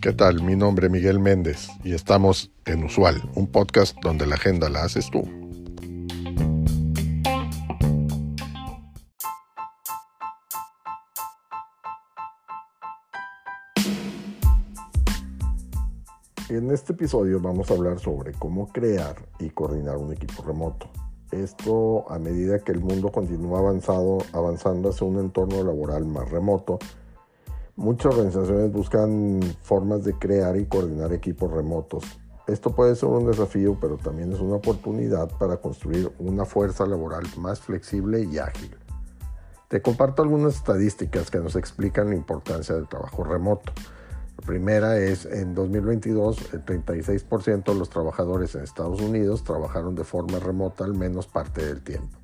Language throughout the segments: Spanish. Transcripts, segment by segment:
¿Qué tal? Mi nombre es Miguel Méndez y estamos en Usual, un podcast donde la agenda la haces tú. En este episodio vamos a hablar sobre cómo crear y coordinar un equipo remoto. Esto a medida que el mundo continúa avanzado, avanzando hacia un entorno laboral más remoto, muchas organizaciones buscan formas de crear y coordinar equipos remotos. Esto puede ser un desafío, pero también es una oportunidad para construir una fuerza laboral más flexible y ágil. Te comparto algunas estadísticas que nos explican la importancia del trabajo remoto. La primera es, en 2022, el 36% de los trabajadores en Estados Unidos trabajaron de forma remota al menos parte del tiempo.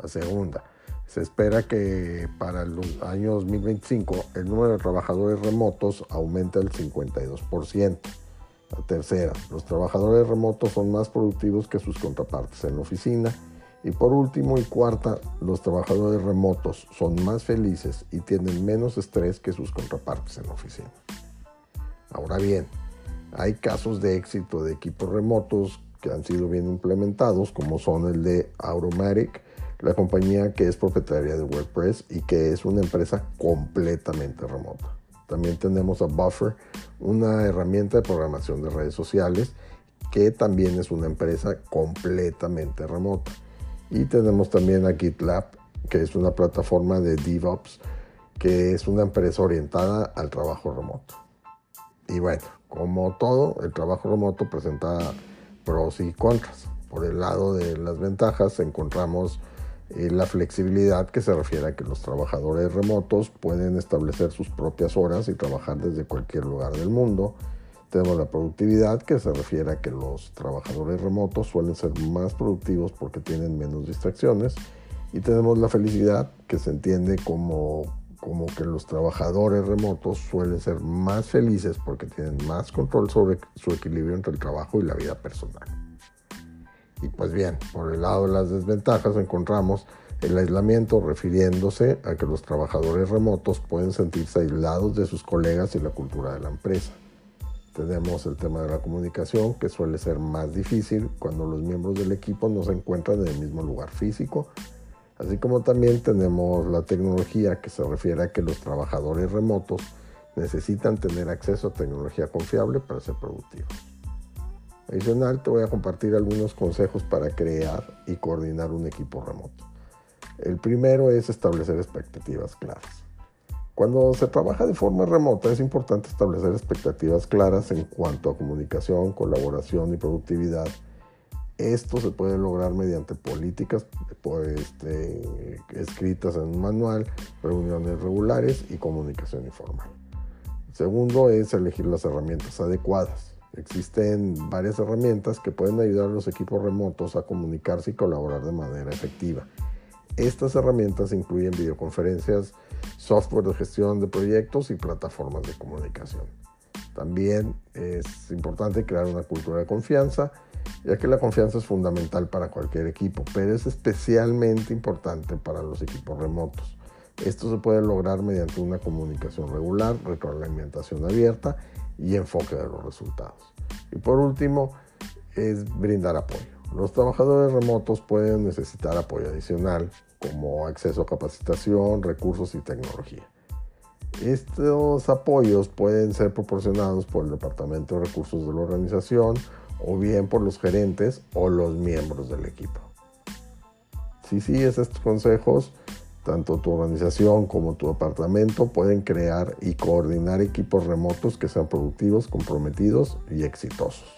La segunda, se espera que para el año 2025 el número de trabajadores remotos aumente al 52%. La tercera, los trabajadores remotos son más productivos que sus contrapartes en la oficina. Y por último y cuarta, los trabajadores remotos son más felices y tienen menos estrés que sus contrapartes en la oficina. Ahora bien, hay casos de éxito de equipos remotos que han sido bien implementados, como son el de Automatic, la compañía que es propietaria de WordPress y que es una empresa completamente remota. También tenemos a Buffer, una herramienta de programación de redes sociales que también es una empresa completamente remota. Y tenemos también a GitLab, que es una plataforma de DevOps, que es una empresa orientada al trabajo remoto. Y bueno, como todo, el trabajo remoto presenta pros y contras. Por el lado de las ventajas encontramos eh, la flexibilidad que se refiere a que los trabajadores remotos pueden establecer sus propias horas y trabajar desde cualquier lugar del mundo. Tenemos la productividad que se refiere a que los trabajadores remotos suelen ser más productivos porque tienen menos distracciones. Y tenemos la felicidad que se entiende como como que los trabajadores remotos suelen ser más felices porque tienen más control sobre su equilibrio entre el trabajo y la vida personal. Y pues bien, por el lado de las desventajas encontramos el aislamiento refiriéndose a que los trabajadores remotos pueden sentirse aislados de sus colegas y la cultura de la empresa. Tenemos el tema de la comunicación que suele ser más difícil cuando los miembros del equipo no se encuentran en el mismo lugar físico Así como también tenemos la tecnología que se refiere a que los trabajadores remotos necesitan tener acceso a tecnología confiable para ser productivos. Adicional, te voy a compartir algunos consejos para crear y coordinar un equipo remoto. El primero es establecer expectativas claras. Cuando se trabaja de forma remota es importante establecer expectativas claras en cuanto a comunicación, colaboración y productividad esto se puede lograr mediante políticas este, escritas en un manual, reuniones regulares y comunicación informal. segundo es elegir las herramientas adecuadas. Existen varias herramientas que pueden ayudar a los equipos remotos a comunicarse y colaborar de manera efectiva. Estas herramientas incluyen videoconferencias, software de gestión de proyectos y plataformas de comunicación. También es importante crear una cultura de confianza ya que la confianza es fundamental para cualquier equipo, pero es especialmente importante para los equipos remotos. Esto se puede lograr mediante una comunicación regular, retroalimentación abierta y enfoque de los resultados. Y por último, es brindar apoyo. Los trabajadores remotos pueden necesitar apoyo adicional, como acceso a capacitación, recursos y tecnología. Estos apoyos pueden ser proporcionados por el Departamento de Recursos de la organización o bien por los gerentes o los miembros del equipo. Si sigues estos consejos, tanto tu organización como tu departamento pueden crear y coordinar equipos remotos que sean productivos, comprometidos y exitosos.